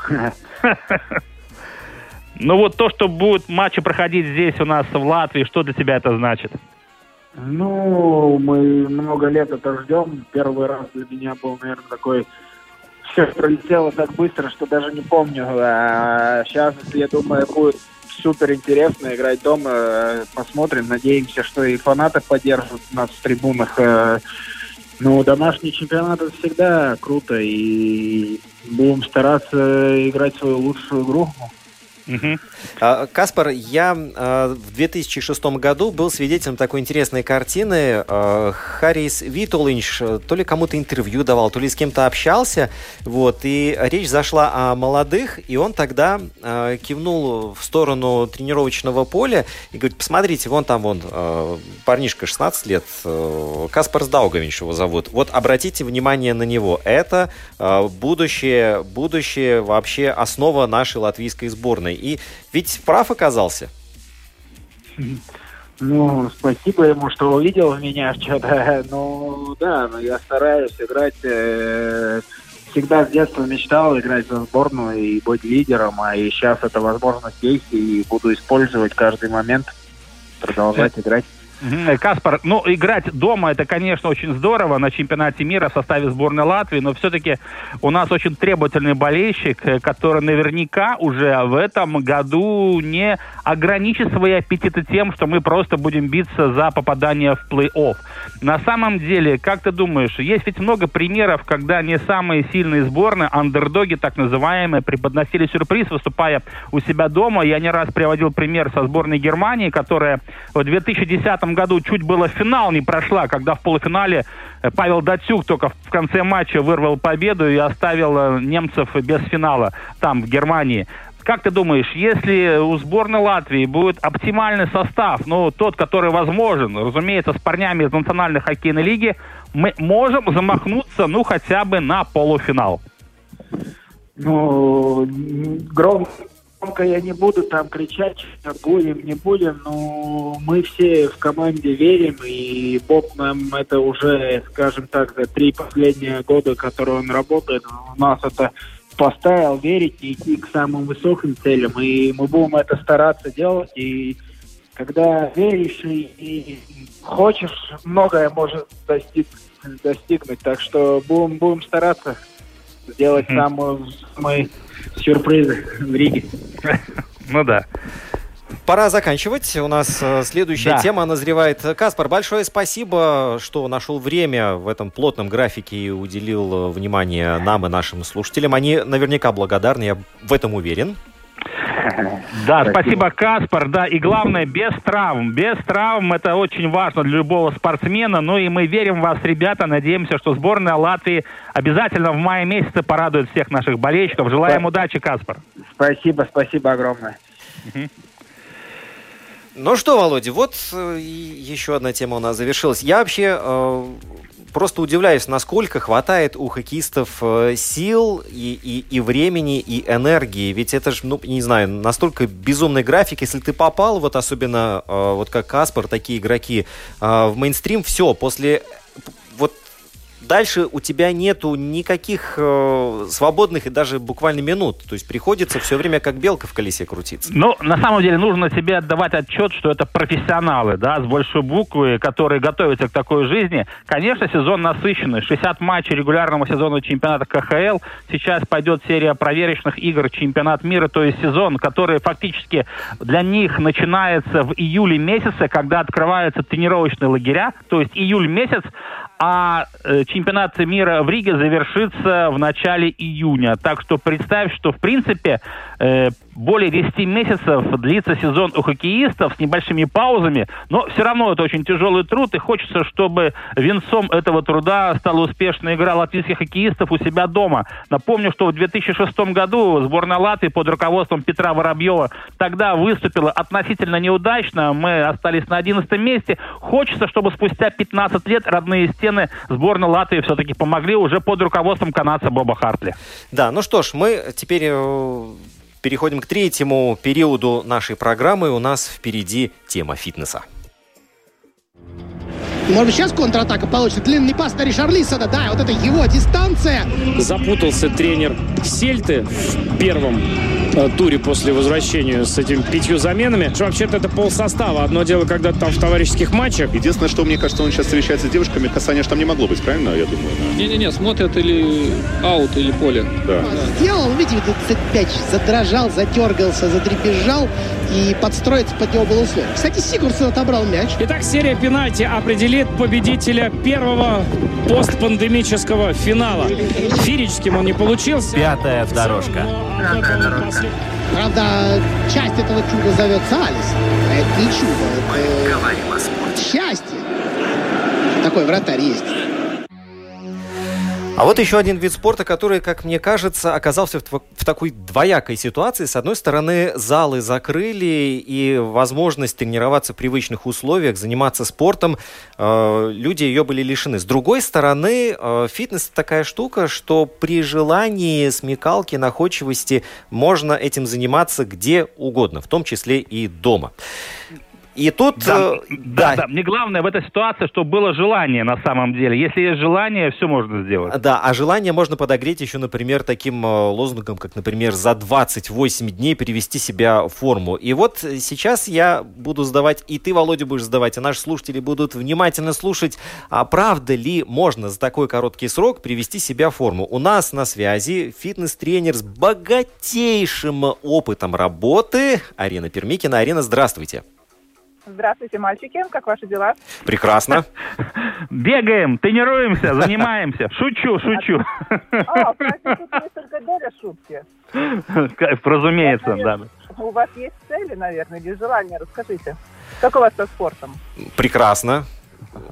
Ну вот то, что будут матчи проходить здесь у нас в Латвии, что для тебя это значит? Ну, мы много лет это ждем. Первый раз для меня был, наверное, такой... Все пролетело так быстро, что даже не помню. А сейчас, я думаю, будет супер интересно играть дома. Посмотрим. Надеемся, что и фанаты поддержат нас в трибунах. Ну, домашний чемпионат это всегда круто. И будем стараться играть свою лучшую игру. Угу. Каспар, я а, в 2006 году был свидетелем такой интересной картины. А, Харрис Витулинч то ли кому-то интервью давал, то ли с кем-то общался. Вот, и речь зашла о молодых, и он тогда кивнул в сторону тренировочного поля и говорит, посмотрите, вон там вон парнишка 16 лет, Каспар Сдаугович его зовут. Вот обратите внимание на него. Это будущее, будущее вообще основа нашей латвийской сборной. И ведь прав оказался. Ну, спасибо ему, что увидел меня что-то. Ну, да, но я стараюсь играть. Э, всегда с детства мечтал играть за сборную и быть лидером, а и сейчас эта возможность есть, и буду использовать каждый момент, продолжать играть. Каспар, ну, играть дома, это, конечно, очень здорово на чемпионате мира в составе сборной Латвии, но все-таки у нас очень требовательный болельщик, э, который наверняка уже в этом году не ограничит свои аппетиты тем, что мы просто будем биться за попадание в плей-офф. На самом деле, как ты думаешь, есть ведь много примеров, когда не самые сильные сборные, андердоги так называемые, преподносили сюрприз, выступая у себя дома. Я не раз приводил пример со сборной Германии, которая в 2010 году чуть было финал не прошла, когда в полуфинале э, Павел Датюк только в конце матча вырвал победу и оставил э, немцев без финала там, в Германии. Как ты думаешь, если у сборной Латвии будет оптимальный состав, ну, тот, который возможен, разумеется, с парнями из Национальной хоккейной лиги, мы можем замахнуться, ну, хотя бы на полуфинал? Ну, гром, громко я не буду там кричать, будем, не будем, но мы все в команде верим, и Боб нам это уже, скажем так, за три последние года, которые он работает, у нас это поставил верить и идти к самым высоким целям, и мы будем это стараться делать, и когда веришь и, и хочешь, многое может достиг, достигнуть, так что будем, будем стараться сделать mm-hmm. самые, самые сюрпризы в Риге. Ну да. Пора заканчивать. У нас э, следующая да. тема назревает. Каспар, большое спасибо, что нашел время в этом плотном графике и уделил э, внимание нам и нашим слушателям. Они наверняка благодарны, я в этом уверен. Да, спасибо, Каспар. Да, и главное, без травм. Без травм это очень важно для любого спортсмена. Ну и мы верим в вас, ребята. Надеемся, что сборная Латвии обязательно в мае месяце порадует всех наших болельщиков. Желаем Спасибо. удачи, Каспар. Спасибо, спасибо огромное. Ну что, Володя, вот э, еще одна тема у нас завершилась. Я вообще э, просто удивляюсь, насколько хватает у хоккеистов э, сил и, и, и времени, и энергии. Ведь это же, ну, не знаю, настолько безумный график. Если ты попал, вот особенно э, вот как Каспар, такие игроки, э, в мейнстрим, все, после вот дальше у тебя нету никаких э, свободных и даже буквально минут. То есть приходится все время как белка в колесе крутиться. Ну, на самом деле нужно себе отдавать отчет, что это профессионалы, да, с большой буквы, которые готовятся к такой жизни. Конечно, сезон насыщенный. 60 матчей регулярного сезона чемпионата КХЛ. Сейчас пойдет серия проверочных игр чемпионат мира, то есть сезон, который фактически для них начинается в июле месяце, когда открываются тренировочные лагеря. То есть июль месяц, а э, чемпионат мира в Риге завершится в начале июня. Так что представь, что в принципе более 10 месяцев длится сезон у хоккеистов с небольшими паузами, но все равно это очень тяжелый труд, и хочется, чтобы венцом этого труда стала успешная игра латвийских хоккеистов у себя дома. Напомню, что в 2006 году сборная Латвии под руководством Петра Воробьева тогда выступила относительно неудачно, мы остались на 11 месте. Хочется, чтобы спустя 15 лет родные стены сборной Латвии все-таки помогли уже под руководством канадца Боба Хартли. Да, ну что ж, мы теперь э, переходим к третьему периоду нашей программы. У нас впереди тема фитнеса. Может быть, сейчас контратака получится. Длинный пас на Ришарлисона. Да, вот это его дистанция. Запутался тренер Сельты в первом туре после возвращения с этими пятью заменами. Вообще-то это пол состава. Одно дело, когда там в товарищеских матчах. Единственное, что мне кажется, он сейчас встречается с девушками, касания же там не могло быть, правильно, я думаю? Не-не-не, смотрят или аут, или поле. Да. да. Сделал, видите, этот мяч задрожал, затергался, затрепежал, и подстроиться под него было условие. Кстати, Сигурсон отобрал мяч. Итак, серия пенальти определит победителя первого постпандемического финала. Фирическим он не получился. Пятая дорожка. Пятая дорожка. Правда, часть этого чуда зовется Алис. Это не чудо. Мы это говорим о спорте. Счастье. Такой вратарь есть. А вот еще один вид спорта, который, как мне кажется, оказался в, в такой двоякой ситуации. С одной стороны, залы закрыли, и возможность тренироваться в привычных условиях, заниматься спортом, э, люди ее были лишены. С другой стороны, э, фитнес такая штука, что при желании, смекалке, находчивости можно этим заниматься где угодно, в том числе и дома. И тут... Да, э, да, да. Мне главное в этой ситуации, чтобы было желание на самом деле. Если есть желание, все можно сделать. Да, а желание можно подогреть еще, например, таким э, лозунгом, как, например, за 28 дней привести себя в форму. И вот сейчас я буду задавать, и ты, Володя, будешь задавать, и наши слушатели будут внимательно слушать, а правда ли можно за такой короткий срок привести себя в форму. У нас на связи фитнес-тренер с богатейшим опытом работы Арина Пермикина. Арина, здравствуйте. Здравствуйте, мальчики. Как ваши дела? Прекрасно. Бегаем, тренируемся, занимаемся. Шучу, шучу. А, только доля шутки. Разумеется, да. У вас есть цели, наверное, или желания? Расскажите. Как у вас со спортом? Прекрасно.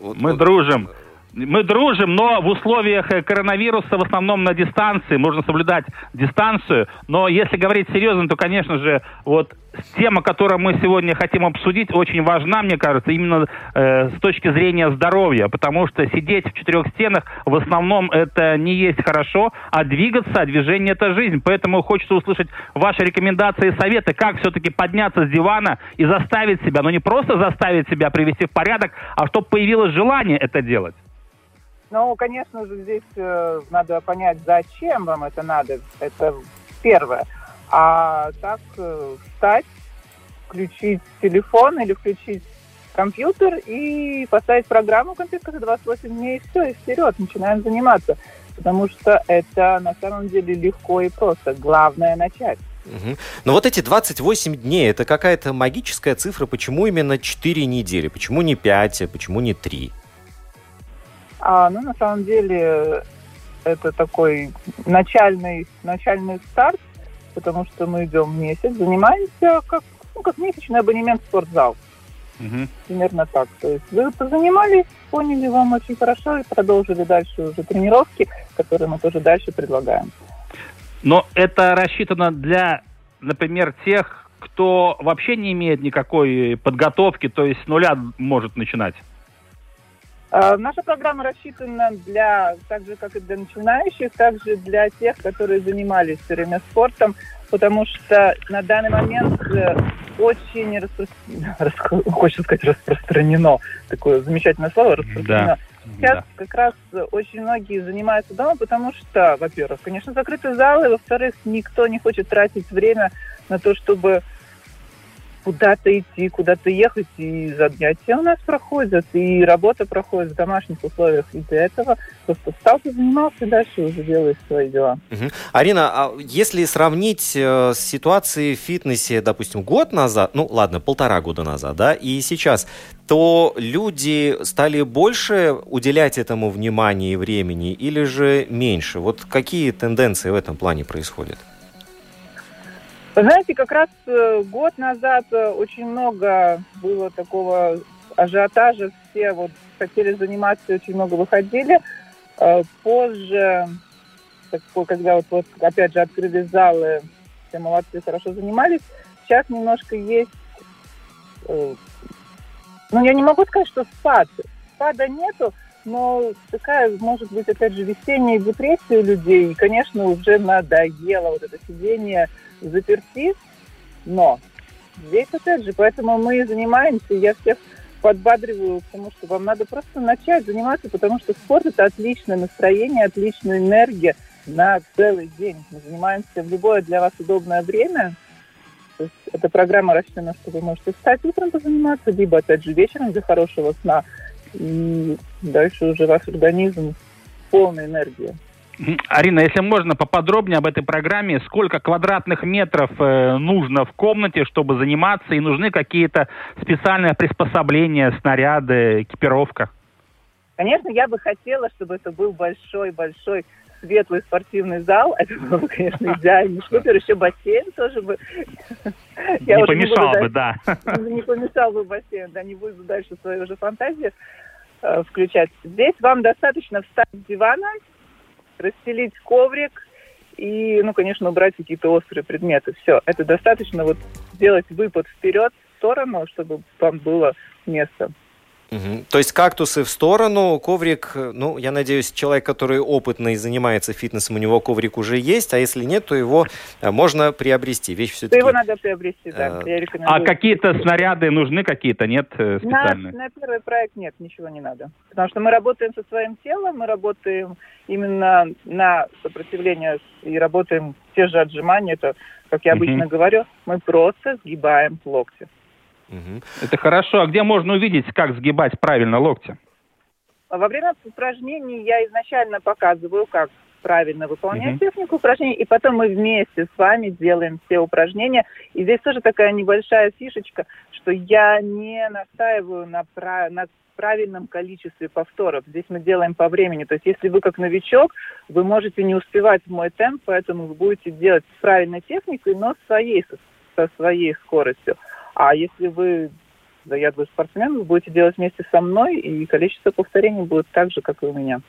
Мы дружим. Мы дружим, но в условиях э, коронавируса в основном на дистанции, можно соблюдать дистанцию. Но если говорить серьезно, то, конечно же, вот тема, которую мы сегодня хотим обсудить, очень важна, мне кажется, именно э, с точки зрения здоровья, потому что сидеть в четырех стенах в основном это не есть хорошо, а двигаться, а движение это жизнь. Поэтому хочется услышать ваши рекомендации и советы, как все-таки подняться с дивана и заставить себя, но не просто заставить себя привести в порядок, а чтобы появилось желание это делать. Ну, конечно же, здесь э, надо понять, зачем вам это надо. Это первое. А так э, встать, включить телефон или включить компьютер и поставить программу компьютера 28 дней, и все, и вперед, начинаем заниматься. Потому что это на самом деле легко и просто. Главное начать. Угу. Но вот эти 28 дней, это какая-то магическая цифра. Почему именно 4 недели? Почему не 5? Почему не 3? А, ну, на самом деле, это такой начальный, начальный старт, потому что мы идем месяц, занимаемся как, ну, как месячный абонемент в спортзал. Угу. Примерно так. То есть вы позанимались, поняли вам очень хорошо и продолжили дальше уже тренировки, которые мы тоже дальше предлагаем. Но это рассчитано для, например, тех, кто вообще не имеет никакой подготовки, то есть с нуля может начинать? А, наша программа рассчитана для, так же как и для начинающих, также для тех, которые занимались все время спортом, потому что на данный момент э, очень распро... хочется сказать распространено, такое замечательное слово, распространено. Да. Сейчас да. как раз очень многие занимаются дома, потому что, во-первых, конечно, закрытые залы, во-вторых, никто не хочет тратить время на то, чтобы куда-то идти, куда-то ехать, и занятия у нас проходят, и работа проходит в домашних условиях. И для этого просто встал, занимался, дальше уже делаешь свои дела. Угу. Арина, а если сравнить э, с ситуацией в фитнесе, допустим, год назад, ну ладно, полтора года назад, да, и сейчас, то люди стали больше уделять этому внимания и времени, или же меньше? Вот какие тенденции в этом плане происходят? Вы знаете, как раз э, год назад э, очень много было такого ажиотажа, все вот хотели заниматься, очень много выходили. Э, позже, когда вот, вот опять же открыли залы, все молодцы, хорошо занимались. Сейчас немножко есть, ну я не могу сказать, что спад. Спада нету, но такая, может быть, опять же, весенняя депрессия людей. И, конечно, уже надоело вот это сидение заперти, но здесь опять же, поэтому мы занимаемся, я всех подбадриваю потому что вам надо просто начать заниматься, потому что спорт это отличное настроение, отличная энергия на целый день. Мы занимаемся в любое для вас удобное время. То есть эта программа рассчитана, что вы можете встать утром позаниматься, либо опять же вечером для хорошего сна. И дальше уже ваш организм полная энергия. Арина, если можно поподробнее об этой программе, сколько квадратных метров э, нужно в комнате, чтобы заниматься, и нужны какие-то специальные приспособления, снаряды, экипировка? Конечно, я бы хотела, чтобы это был большой-большой светлый спортивный зал. Это было бы, конечно, идеально. Супер, еще бассейн тоже бы. Не помешал бы, да. Не помешал бы бассейн, да, не буду дальше свою уже фантазию э, включать. Здесь вам достаточно встать с дивана, расстелить коврик и, ну, конечно, убрать какие-то острые предметы. Все, это достаточно вот сделать выпад вперед в сторону, чтобы вам было место. Мгм. То есть кактусы в сторону, коврик, ну, я надеюсь, человек, который опытный занимается фитнесом, у него коврик уже есть, а если нет, то его э, можно приобрести. Вещь все-таки... его надо приобрести, да, э, я рекомендую. А какие-то снаряды нужны, какие-то нет э, На, специальные? на первый проект нет, ничего не надо. Потому что мы работаем со своим телом, мы работаем именно на сопротивление и работаем те же отжимания. Это, как я обычно говорю, мы просто сгибаем локти. Это хорошо. А где можно увидеть, как сгибать правильно локти? А Во время упражнений я изначально показываю, как правильно выполнять Мгм. технику упражнений, и потом мы вместе с вами делаем все упражнения. И здесь тоже такая небольшая фишечка, что я не настаиваю на, пра- на правильном количестве повторов. Здесь мы делаем по времени. То есть если вы как новичок, вы можете не успевать в мой темп, поэтому вы будете делать с правильной техникой, но своей, со, со своей скоростью. А если вы заядлый спортсмен, вы будете делать вместе со мной, и количество повторений будет так же, как и у меня.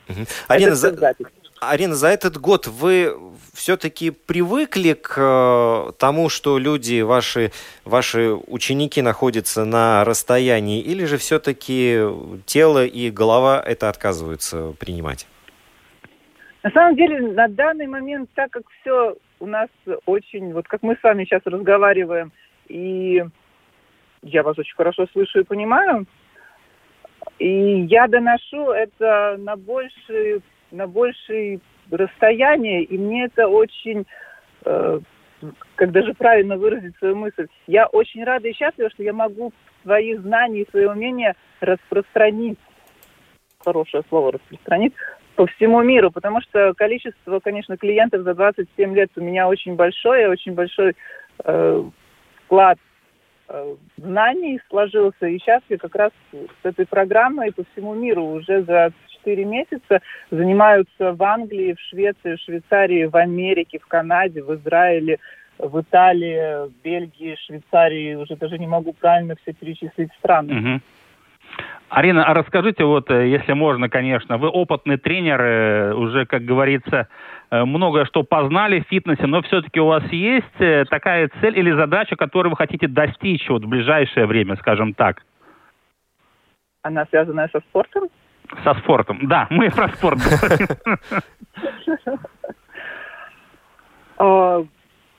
Арина, Это за... запись. Арина, за этот год вы все-таки привыкли к э, тому, что люди, ваши, ваши ученики находятся на расстоянии, или же все-таки тело и голова это отказываются принимать? На самом деле, на данный момент, так как все у нас очень, вот как мы с вами сейчас разговариваем, и я вас очень хорошо слышу и понимаю, и я доношу это на большее, на большее расстояние, и мне это очень, э, как даже правильно выразить свою мысль, я очень рада и счастлива, что я могу свои знания и свои умения распространить, хорошее слово распространить, по всему миру, потому что количество, конечно, клиентов за 27 лет у меня очень большое, очень большой э, вклад знаний сложился. И сейчас я как раз с этой программой по всему миру уже за 4 месяца занимаются в Англии, в Швеции, в Швейцарии, в Америке, в Канаде, в Израиле, в Италии, в Бельгии, Швейцарии. Уже даже не могу правильно все перечислить страны. Мгм. Арина, а расскажите, вот, э, если можно, конечно, вы опытный тренер, э, уже, как говорится, э, многое что познали в фитнесе, но все-таки у вас есть такая цель или задача, которую вы хотите достичь вот в ближайшее время, скажем так, Она связанная со спортом? со спортом? Да, мы про спорт говорим.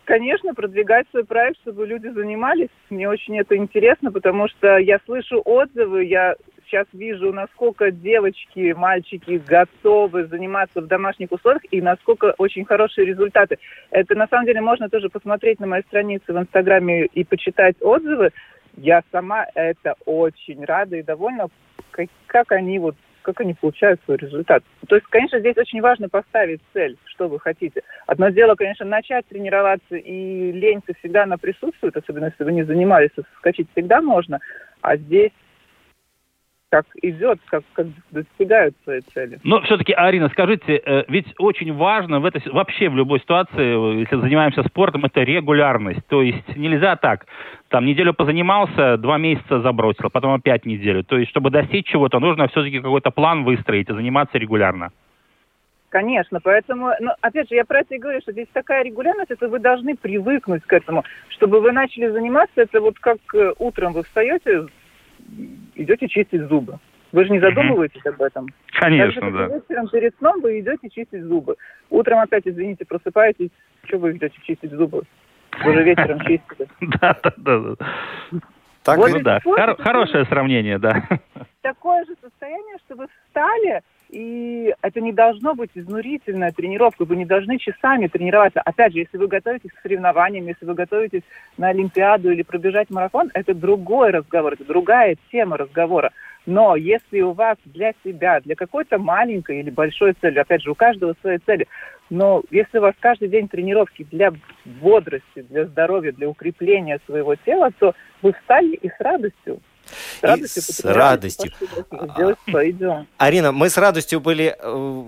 Конечно, продвигать свой проект, чтобы люди занимались. Мне очень это интересно, потому что я слышу отзывы, я сейчас вижу, насколько девочки, мальчики готовы заниматься в домашних условиях и насколько очень хорошие результаты. Это на самом деле можно тоже посмотреть на моей странице в Инстаграме и почитать отзывы. Я сама это очень рада и довольна, как, как они вот как они получают свой результат. То есть, конечно, здесь очень важно поставить цель, что вы хотите. Одно дело, конечно, начать тренироваться, и лень всегда она присутствует, особенно если вы не занимались, скачать всегда можно. А здесь как идет, как, как достигают своей цели. Но все-таки, Арина, скажите, э, ведь очень важно в этой, вообще в любой ситуации, э, если занимаемся спортом, это регулярность. То есть нельзя так, там неделю позанимался, два месяца забросил, потом опять неделю. То есть, чтобы достичь чего-то, нужно все-таки какой-то план выстроить и заниматься регулярно. Конечно, поэтому, ну, опять же, я про это и говорю, что здесь такая регулярность, это вы должны привыкнуть к этому. Чтобы вы начали заниматься, это вот как э, утром вы встаете, идете чистить зубы. Вы же не задумываетесь об этом. Конечно, Так же, да. вечером перед сном вы идете чистить зубы. Утром опять, извините, просыпаетесь, что вы идете чистить зубы? Вы же вечером чистите. Да, да, да. да. Так Вот ну да, Хор- хорошее сравнение, да. такое же состояние, что вы встали, и это не должно быть изнурительная тренировка, вы не должны часами тренироваться. Опять же, если вы готовитесь к соревнованиям, если вы готовитесь на Олимпиаду или пробежать марафон, это другой разговор, это другая тема разговора. Но если у вас для себя, для какой-то маленькой или большой цели, опять же, у каждого свои цели, но если у вас каждый день тренировки для бодрости, для здоровья, для укрепления своего тела, то вы встали и с радостью с радостью, с радостью. сделать свои дела. Арина, мы с радостью были, э,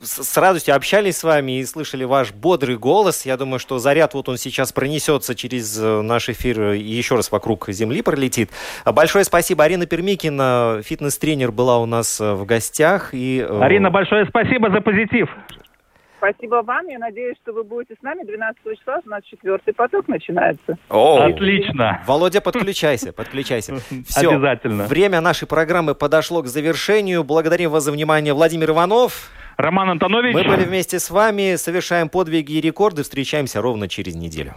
с радостью общались с вами и слышали ваш бодрый голос. Я думаю, что заряд вот он сейчас пронесется через э, наш эфир и еще раз вокруг Земли пролетит. А Большое спасибо. Арина Пермикина, фитнес-тренер, была у нас э, в гостях. И, э, Арина, большое спасибо за позитив. Спасибо вам. Я надеюсь, что вы будете с нами 12 числа. У нас четвертый поток начинается. О, Отлично. Володя, подключайся, подключайся. Все, Обязательно. время нашей программы подошло к завершению. Благодарим вас за внимание, Владимир Иванов. Роман Антонович. Мы были вместе с вами, совершаем подвиги и рекорды. Встречаемся ровно через неделю.